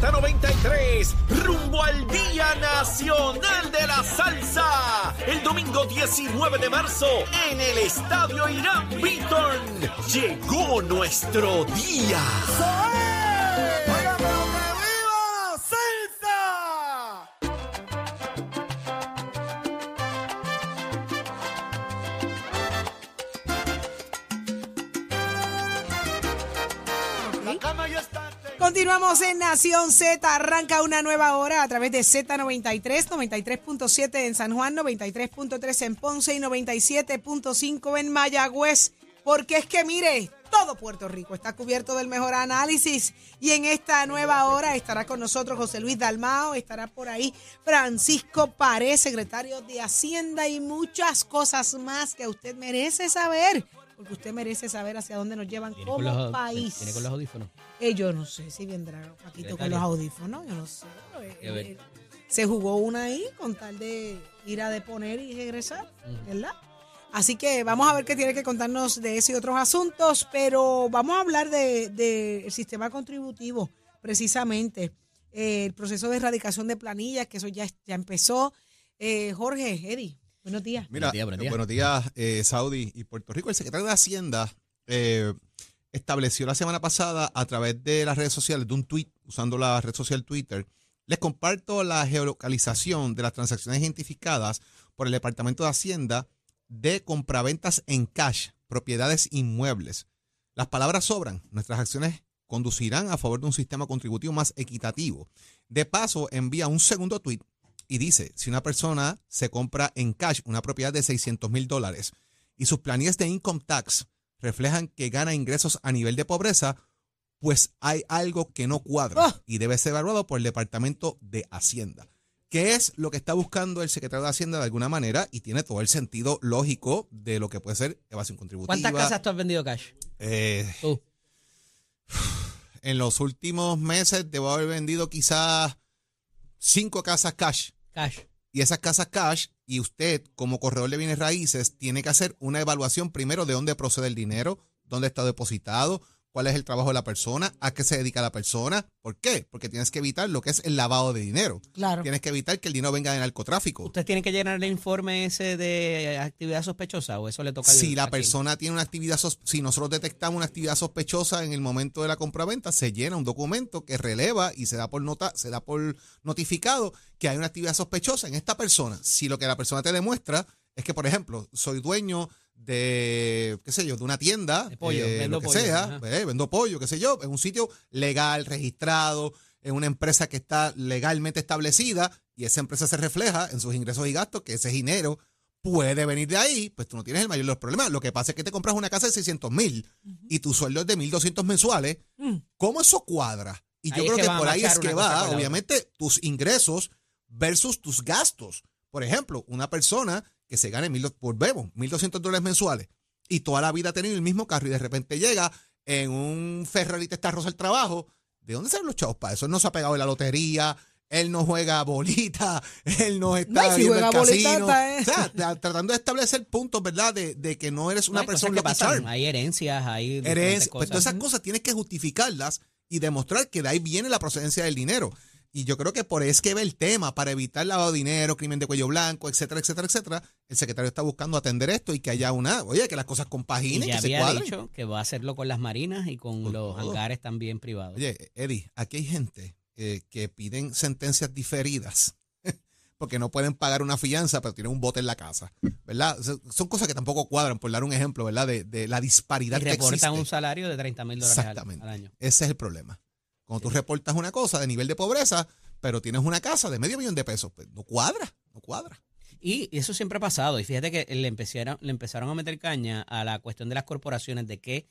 Z93, rumbo al Día Nacional de la Salsa. El domingo 19 de marzo, en el Estadio Irán Beaton, llegó nuestro día. Continuamos en Nación Z. Arranca una nueva hora a través de Z93, 93.7 en San Juan, 93.3 en Ponce y 97.5 en Mayagüez. Porque es que mire, todo Puerto Rico está cubierto del mejor análisis. Y en esta nueva hora estará con nosotros José Luis Dalmao, estará por ahí Francisco Pared, secretario de Hacienda y muchas cosas más que usted merece saber porque usted merece saber hacia dónde nos llevan como país. ¿Tiene con los audífonos? Eh, yo no sé si vendrá Paquito con los audífonos, yo no sé. Eh, eh, se jugó una ahí con tal de ir a deponer y regresar, ¿verdad? Así que vamos a ver qué tiene que contarnos de eso y otros asuntos, pero vamos a hablar del de, sistema contributivo, precisamente. el proceso de erradicación de planillas, que eso ya, ya empezó. Jorge, Eddie. Buenos días. Mira, buenos días, eh, Saudi y Puerto Rico. El secretario de Hacienda eh, estableció la semana pasada a través de las redes sociales, de un tweet, usando la red social Twitter, les comparto la geolocalización de las transacciones identificadas por el Departamento de Hacienda de compraventas en cash, propiedades inmuebles. Las palabras sobran. Nuestras acciones conducirán a favor de un sistema contributivo más equitativo. De paso, envía un segundo tweet y dice, si una persona se compra en cash una propiedad de 600 mil dólares y sus planillas de income tax reflejan que gana ingresos a nivel de pobreza, pues hay algo que no cuadra ¡Ah! y debe ser evaluado por el Departamento de Hacienda. ¿Qué es lo que está buscando el secretario de Hacienda de alguna manera? Y tiene todo el sentido lógico de lo que puede ser evasión contributiva. ¿Cuántas casas tú has vendido cash? Eh, en los últimos meses debo haber vendido quizás cinco casas cash. Cash. Y esas casas cash, y usted como corredor de bienes raíces, tiene que hacer una evaluación primero de dónde procede el dinero, dónde está depositado, cuál es el trabajo de la persona, a qué se dedica la persona. ¿Por qué? Porque tienes que evitar lo que es el lavado de dinero. Claro. Tienes que evitar que el dinero venga de narcotráfico. ¿Usted tiene que llenar el informe ese de actividad sospechosa o eso le toca Si la persona tiene una actividad si nosotros detectamos una actividad sospechosa en el momento de la compraventa, se llena un documento que releva y se da por nota, se da por notificado que hay una actividad sospechosa en esta persona. Si lo que la persona te demuestra es que, por ejemplo, soy dueño de, qué sé yo, de una tienda, de pollo, eh, lo que sea, eh, vendo pollo, qué sé yo, en un sitio legal, registrado, en una empresa que está legalmente establecida y esa empresa se refleja en sus ingresos y gastos, que ese dinero puede venir de ahí, pues tú no tienes el mayor de los problemas. Lo que pasa es que te compras una casa de 600 mil y tu sueldo es de 1.200 mensuales. Mm. ¿Cómo eso cuadra? Y yo creo que, por ahí es que va, obviamente, tus ingresos versus tus gastos. Por ejemplo, una persona que se gane, mil, volvemos, 1.200 dólares mensuales y toda la vida ha tenido el mismo carro y de repente llega en un Ferrari te está el trabajo, ¿de dónde salen los chavos para eso? Él no se ha pegado en la lotería, él no juega bolita, él no está viendo el casino. O sea, tratando de establecer puntos, ¿verdad? De, que no eres una persona que pasan. Hay herencias, hay herencias. Pues todas esas cosas tienes que justificarlas y demostrar que de ahí viene la procedencia del dinero. Y yo creo que por eso es que ve el tema, para evitar lavado de dinero, crimen de cuello blanco, etcétera, etcétera, etcétera. El secretario está buscando atender esto y que haya una, oye, que las cosas compaginen, y ya que había dicho que va a hacerlo con las marinas y con los hangares también privados. Oye, Eddie, aquí hay gente eh, que piden sentencias diferidas porque no pueden pagar una fianza, pero tienen un bote en la casa, ¿verdad? Son cosas que tampoco cuadran, por dar un ejemplo, ¿verdad? De, la disparidad y que existe. un salario de 30 mil dólares al año. Ese es el problema. Cuando tú reportas una cosa de nivel de pobreza, pero tienes una casa de medio millón de pesos, pues no cuadra, no cuadra. Y eso siempre ha pasado. Y fíjate que le empezaron, le empezaron a meter caña a la cuestión de las corporaciones, de qué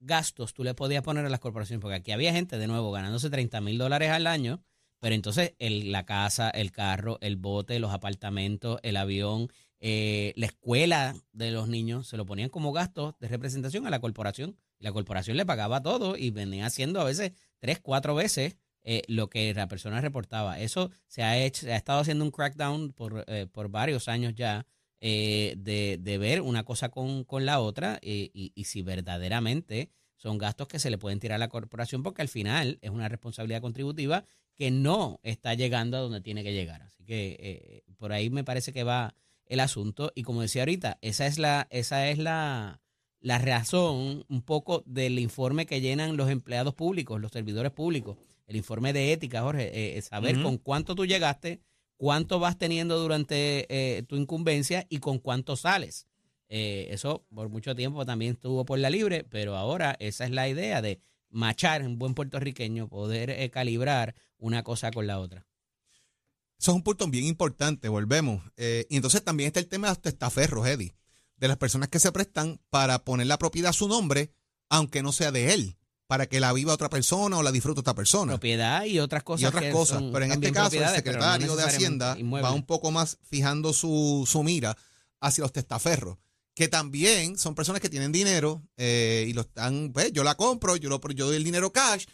gastos tú le podías poner a las corporaciones. Porque aquí había gente, de nuevo, ganándose 30 mil dólares al año, pero entonces el, la casa, el carro, el bote, los apartamentos, el avión, eh, la escuela de los niños, se lo ponían como gastos de representación a la corporación. La corporación le pagaba todo y venía haciendo a veces tres, cuatro veces eh, lo que la persona reportaba. Eso se ha hecho, se ha estado haciendo un crackdown por, eh, por varios años ya eh, de, de, ver una cosa con, con la otra y, y, si verdaderamente son gastos que se le pueden tirar a la corporación porque al final es una responsabilidad contributiva que no está llegando a donde tiene que llegar. Así que eh, por ahí me parece que va el asunto. Y como decía ahorita, esa es la, esa es la, la razón un poco del informe que llenan los empleados públicos, los servidores públicos. El informe de ética, Jorge, saber con cuánto tú llegaste, cuánto vas teniendo durante tu incumbencia y con cuánto sales. Eh, eso por mucho tiempo también estuvo por la libre, pero ahora esa es la idea de machar en buen puertorriqueño, poder eh, calibrar una cosa con la otra. Eso es un punto bien importante, volvemos. Eh, y entonces también está el tema de los testaferros, Eddie, de las personas que se prestan para poner la propiedad a su nombre, aunque no sea de él, para que la viva otra persona o la disfrute otra persona. Propiedad y otras cosas. Y otras cosas. pero en este caso, el secretario de Hacienda va un poco más fijando su, su mira hacia los testaferros que también son personas que tienen dinero eh, y lo están, pues yo la compro, yo, lo, yo doy el dinero cash,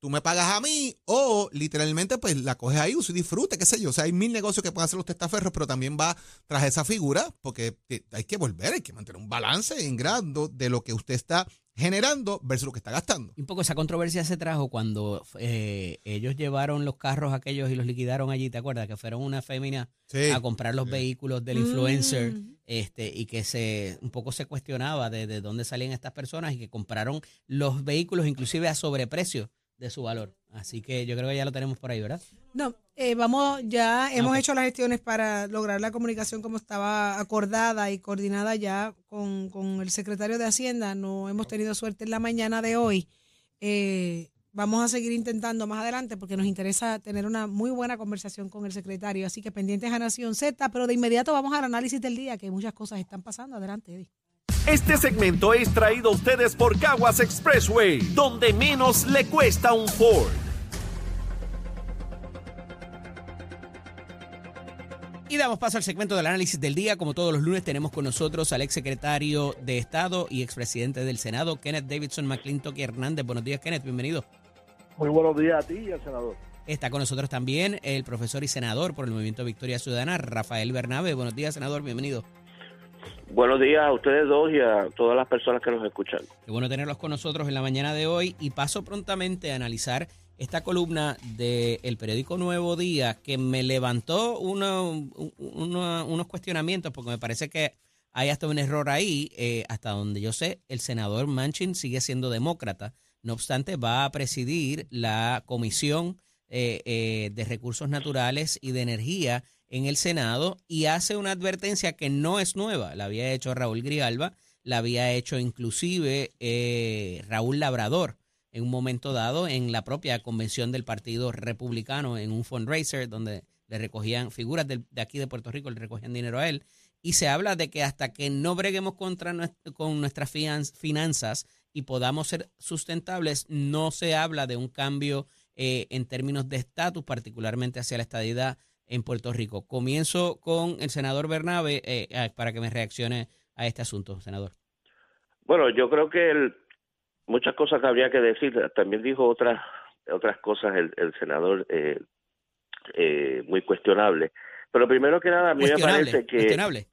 tú me pagas a mí o literalmente pues la coges ahí, uso y disfrute, qué sé yo. O sea, hay mil negocios que pueden hacer los testaferros, pero también va tras esa figura porque hay que volver, hay que mantener un balance en grado de lo que usted está generando versus lo que está gastando. Un poco esa controversia se trajo cuando eh, ellos llevaron los carros aquellos y los liquidaron allí, ¿te acuerdas? Que fueron una fémina a comprar los vehículos del influencer mm. este y que se un poco se cuestionaba de, de dónde salían estas personas y que compraron los vehículos inclusive a sobreprecio de su valor. Así que yo creo que ya lo tenemos por ahí, ¿verdad? No, eh, vamos, ya hemos hecho las gestiones para lograr la comunicación como estaba acordada y coordinada ya con, con el secretario de Hacienda. No hemos tenido suerte en la mañana de hoy. Eh, vamos a seguir intentando más adelante porque nos interesa tener una muy buena conversación con el secretario. Así que pendientes a Nación Z, pero de inmediato vamos al análisis del día, que muchas cosas están pasando. Adelante, Eddie. Este segmento es traído a ustedes por Caguas Expressway, donde menos le cuesta un Ford. Y damos paso al segmento del análisis del día. Como todos los lunes tenemos con nosotros al ex secretario de Estado y expresidente del Senado, Kenneth Davidson McClintock Hernández. Buenos días, Kenneth, bienvenido. Muy buenos días a ti y al senador. Está con nosotros también el profesor y senador por el Movimiento Victoria Ciudadana, Rafael Bernabe. Buenos días, senador, bienvenido. Buenos días a ustedes dos y a todas las personas que nos escuchan. Qué bueno tenerlos con nosotros en la mañana de hoy y paso prontamente a analizar esta columna del periódico Nuevo Día que me levantó uno, unos cuestionamientos porque me parece que hay hasta un error ahí. Eh, hasta donde yo sé, el senador Manchin sigue siendo demócrata. No obstante, va a presidir la Comisión eh, eh, de Recursos Naturales y de Energía en el Senado y hace una advertencia que no es nueva. La había hecho Raúl Grialba, la había hecho inclusive eh, Raúl Labrador en un momento dado en la propia convención del Partido Republicano, en un fundraiser donde le recogían figuras de, aquí de Puerto Rico, le recogían dinero a él. Y se habla de que hasta que no breguemos contra con nuestras finanzas y podamos ser sustentables, no se habla de un cambio eh, en términos de estatus, particularmente hacia la estadidad en Puerto Rico. Comienzo con el senador Bernabe eh, para que me reaccione a este asunto, senador. Bueno, yo creo que muchas cosas que habría que decir. También dijo otras otras cosas el, senador eh, eh, muy cuestionable. Pero primero que nada, a mí me parece que... Cuestionable.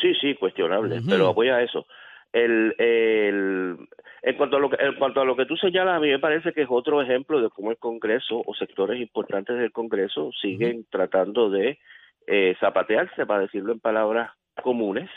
Sí, sí, cuestionable, pero voy a eso. El, el, en cuanto a lo que, en cuanto a lo que tú señalas, a mí me parece que es otro ejemplo de cómo el Congreso o sectores importantes del Congreso siguen tratando de eh, zapatearse, para decirlo en palabras comunes,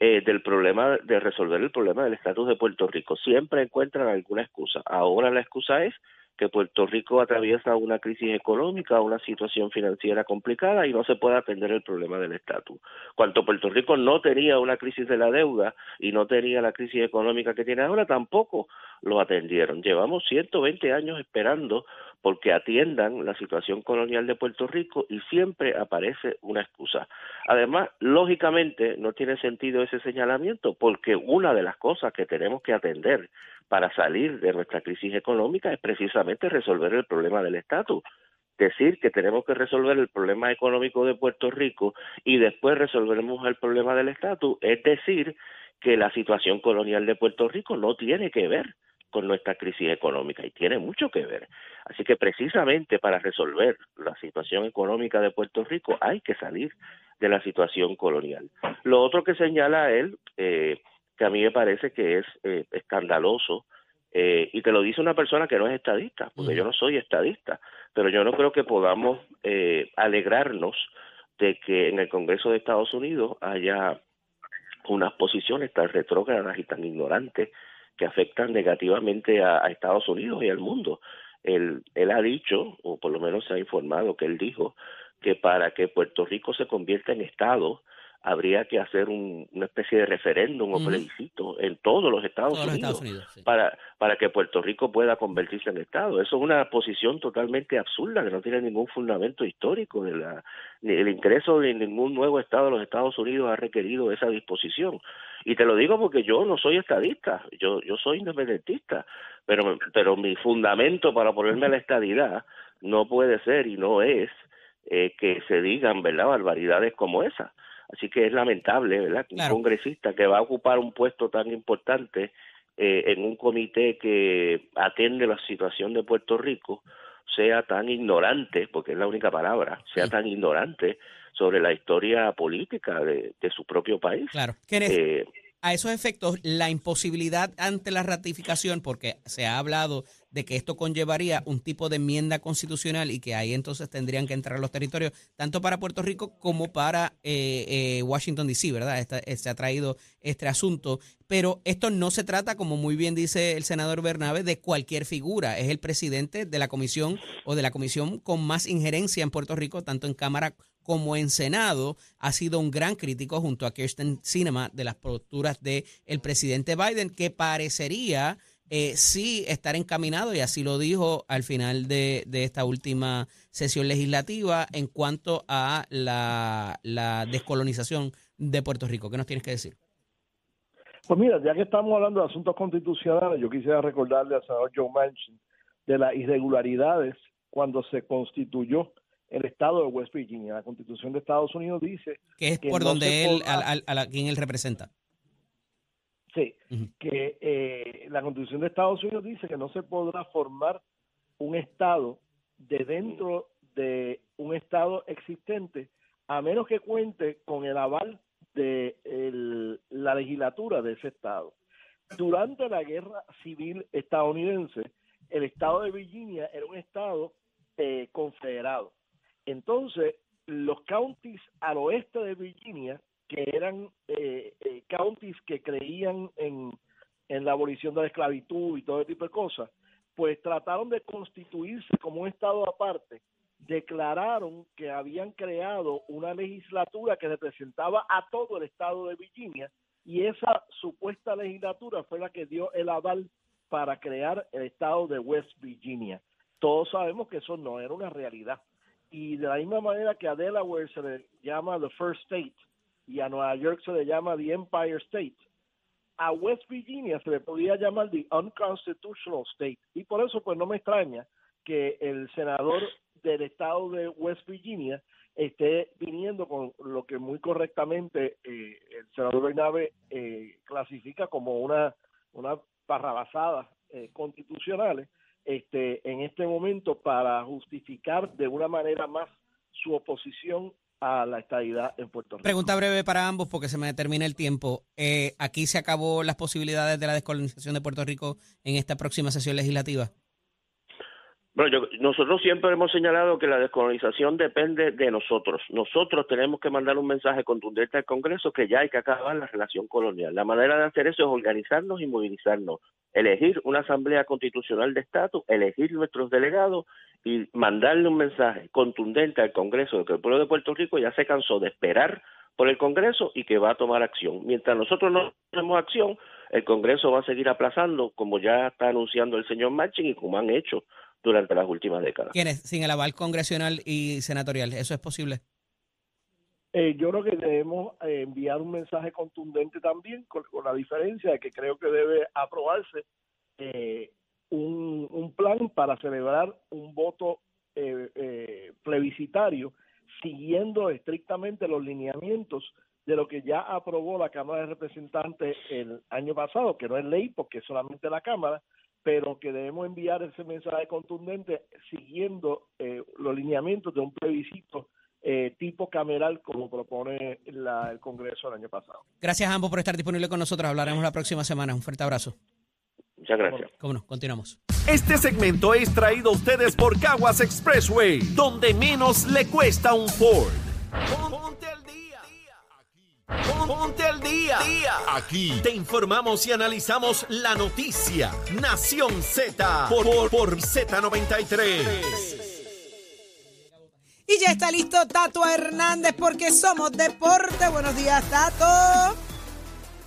eh, del problema de resolver el problema del estatus de Puerto Rico. Siempre encuentran alguna excusa. Ahora la excusa es que Puerto Rico atraviesa una crisis económica, una situación financiera complicada y no se puede atender el problema del estatus. Cuanto Puerto Rico no tenía una crisis de la deuda y no tenía la crisis económica que tiene ahora, tampoco lo atendieron. Llevamos 120 años esperando porque atiendan la situación colonial de Puerto Rico y siempre aparece una excusa. Además, lógicamente no tiene sentido ese señalamiento porque una de las cosas que tenemos que atender para salir de nuestra crisis económica es precisamente resolver el problema del estatus. Decir que tenemos que resolver el problema económico de Puerto Rico y después resolveremos el problema del estatus es decir que la situación colonial de Puerto Rico no tiene que ver con nuestra crisis económica y tiene mucho que ver. Así que precisamente para resolver la situación económica de Puerto Rico hay que salir de la situación colonial. Lo otro que señala él, eh, que a mí me parece que es eh, escandaloso, Eh, y te lo dice una persona que no es estadista, porque yo no soy estadista, pero yo no creo que podamos eh, alegrarnos de que en el Congreso de Estados Unidos haya unas posiciones tan retrógradas y tan ignorantes que afectan negativamente a, Estados Unidos y al mundo. Él, él ha dicho, o por lo menos se ha informado que él dijo, que para que Puerto Rico se convierta en Estado, habría que hacer una especie de referéndum o plebiscito en todos los Estados Unidos, para, para que Puerto Rico pueda convertirse en Estado. Eso es una posición totalmente absurda que no tiene ningún fundamento histórico. De la, ni el ingreso de ningún nuevo Estado de los Estados Unidos ha requerido esa disposición. Y te lo digo porque yo no soy estadista, yo, yo soy independentista, pero, pero mi fundamento para ponerme a la estadidad no puede ser y no es eh, que se digan verdad barbaridades como esa Así que es lamentable, ¿verdad? Que un congresista que va a ocupar un puesto tan importante eh, en un comité que atiende la situación de Puerto Rico sea tan ignorante, porque es la única palabra, sea tan ignorante sobre la historia política de, su propio país. Claro. Eh, a esos efectos, la imposibilidad ante la ratificación, porque se ha hablado de que esto conllevaría un tipo de enmienda constitucional y que ahí entonces tendrían que entrar los territorios, tanto para Puerto Rico como para eh, eh, Washington, D.C., ¿verdad? Eh, se ha traído este asunto. Pero esto no se trata, como muy bien dice el senador Bernabe, de cualquier figura. Es el presidente de la comisión o de la comisión con más injerencia en Puerto Rico, tanto en Cámara como en Senado, ha sido un gran crítico junto a Kirsten Sinema de las posturas del el presidente Biden, que parecería eh, sí estar encaminado, y así lo dijo al final de, esta última sesión legislativa, en cuanto a la, descolonización de Puerto Rico. ¿Qué nos tienes que decir? Pues mira, ya que estamos hablando de asuntos constitucionales, yo quisiera recordarle al senador Joe Manchin de las irregularidades cuando se constituyó el estado de West Virginia. La constitución de Estados Unidos dice... Que es por donde él, a, quien él representa. Sí, que eh, la Constitución de Estados Unidos dice que no se podrá formar un Estado de dentro de un Estado existente a menos que cuente con el aval de la legislatura de ese Estado. Durante la Guerra Civil estadounidense, el Estado de Virginia era un Estado eh, confederado. Entonces, los counties al oeste de Virginia que eran eh, eh, counties que creían en, en la abolición de la esclavitud y todo ese tipo de cosas, pues trataron de constituirse como un estado aparte, declararon que habían creado una legislatura que representaba a todo el estado de Virginia y esa supuesta legislatura fue la que dio el aval para crear el estado de West Virginia. Todos sabemos que eso no era una realidad. Y de la misma manera que a Delaware se le llama the first state, y a Nueva York se le llama the Empire State. A West Virginia se le podía llamar the Unconstitutional State. Y por eso, pues no me extraña que el senador del estado de West Virginia esté viniendo con lo que muy correctamente eh, el senador Bernabe eh, clasifica como una, una eh, constitucionales este, en este momento para justificar de una manera más su oposición a la estadidad en Puerto Rico. Pregunta breve para ambos porque se me termina el tiempo. Eh, ¿Aquí se acabó las posibilidades de la descolonización de Puerto Rico en esta próxima sesión legislativa? Bueno, nosotros siempre hemos señalado que la descolonización depende de nosotros. Nosotros tenemos que mandar un mensaje contundente al Congreso que ya hay que acabar la relación colonial. La manera de hacer eso es organizarnos y movilizarnos, elegir una asamblea constitucional de estatus, elegir nuestros delegados y mandarle un mensaje contundente al Congreso de que el pueblo de Puerto Rico ya se cansó de esperar por el Congreso y que va a tomar acción. Mientras nosotros no tenemos acción, el Congreso va a seguir aplazando, como ya está anunciando el señor Machin y como han hecho durante las últimas décadas. ¿Quiénes? Sin el aval congresional y senatorial, ¿eso es posible? Eh, yo creo que debemos eh, enviar un mensaje contundente también, con, la diferencia de que creo que debe aprobarse eh, un, plan para celebrar un voto plebiscitario siguiendo estrictamente los lineamientos de lo que ya aprobó la Cámara de Representantes el año pasado, que no es ley porque es solamente la Cámara, pero que debemos enviar ese mensaje contundente siguiendo eh, los lineamientos de un plebiscito eh, tipo cameral como propone el Congreso el año pasado. Gracias a ambos por estar disponibles con nosotros. Hablaremos la próxima semana. Un fuerte abrazo. Muchas gracias. Cómo no, continuamos. Este segmento es traído a ustedes por Caguas Expressway, donde menos le cuesta un Ford. Ponte al día. Ponte al día. Aquí te informamos y analizamos la noticia. Nación Z por, por, por Z93. Y ya está listo Tato Hernández porque somos deporte. Buenos días, Tato.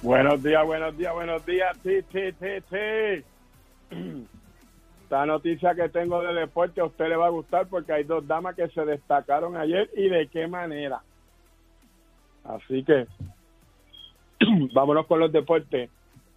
Buenos días, buenos días, buenos días. Sí, sí, sí, sí. Esta noticia que tengo de deporte a usted le va a gustar porque hay dos damas que se destacaron ayer y de qué manera. Así que vámonos con los deportes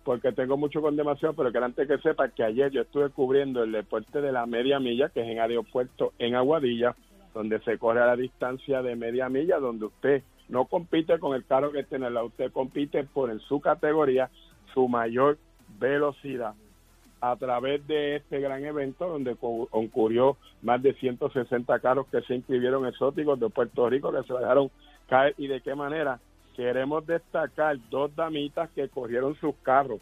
porque tengo mucho con demasiado, pero que antes que sepa que ayer yo estuve cubriendo el deporte de la media milla, que es en aeropuerto en Aguadilla, donde se corre a la distancia de media milla, donde usted no compite con el carro que tiene usted compite por en su categoría su mayor velocidad. A través de este gran evento donde concurrió más de 160 carros que se inscribieron exóticos de Puerto Rico que se dejaron caer. Y de qué manera queremos destacar dos damitas que corrieron sus carros.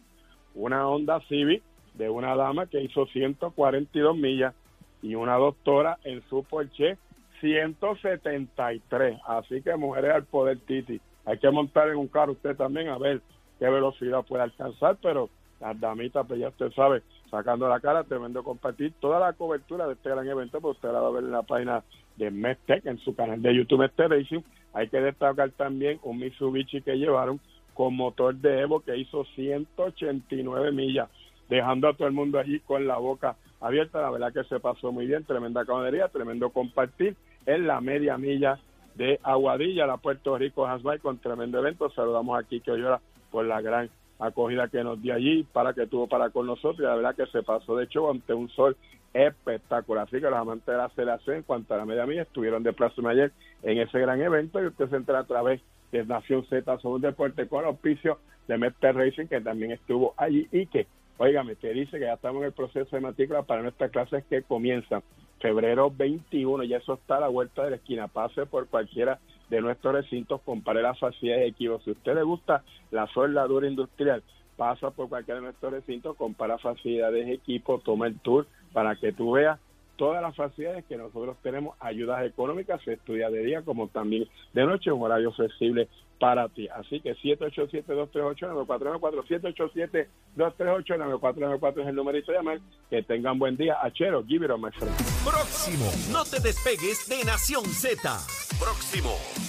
Una Honda Civic de una dama que hizo 142 millas y una doctora en su Porsche 173 así que mujeres al poder Titi hay que montar en un carro usted también a ver qué velocidad puede alcanzar pero las damitas, pues ya usted sabe, sacando la cara, tremendo compartir toda la cobertura de este gran evento, pues usted la va a ver en la página de Mestec, en su canal de YouTube Racing. Hay que destacar también un Mitsubishi que llevaron con motor de Evo que hizo 189 millas, dejando a todo el mundo allí con la boca abierta. La verdad que se pasó muy bien, tremenda camaradería, tremendo compartir en la media milla de Aguadilla, la Puerto Rico Hasbay, con tremendo evento. Saludamos aquí que hoy por la gran acogida que nos dio allí para que tuvo para con nosotros y la verdad que se pasó de hecho ante un sol espectacular. Así que los amantes de la aceleración en cuanto a la media mía estuvieron de plazo ayer en ese gran evento y usted se entera a través de Nación Z sobre un deporte con auspicio de Mester Racing que también estuvo allí y que, óigame, te dice que ya estamos en el proceso de matrícula para nuestras clases que comienzan febrero 21, y eso está a la vuelta de la esquina, pase por cualquiera de nuestros recintos, compare las facilidades de equipo. Si a usted le gusta la soldadura industrial, pasa por cualquiera de nuestros recintos, compara facilidades de equipo, toma el tour para que tú veas todas las facilidades que nosotros tenemos, ayudas económicas, se estudia de día como también de noche, un horario flexible para ti. Así que 787-238-9494, 787-238-9494 es el numerito de llamar. Que tengan buen día. Achero, give it on my friend. Próximo, no te despegues de Nación Z. Próximo.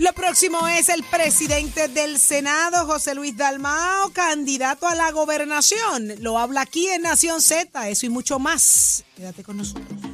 Lo próximo es el presidente del Senado, José Luis Dalmao, candidato a la gobernación. Lo habla aquí en Nación Z, eso y mucho más. Quédate con nosotros.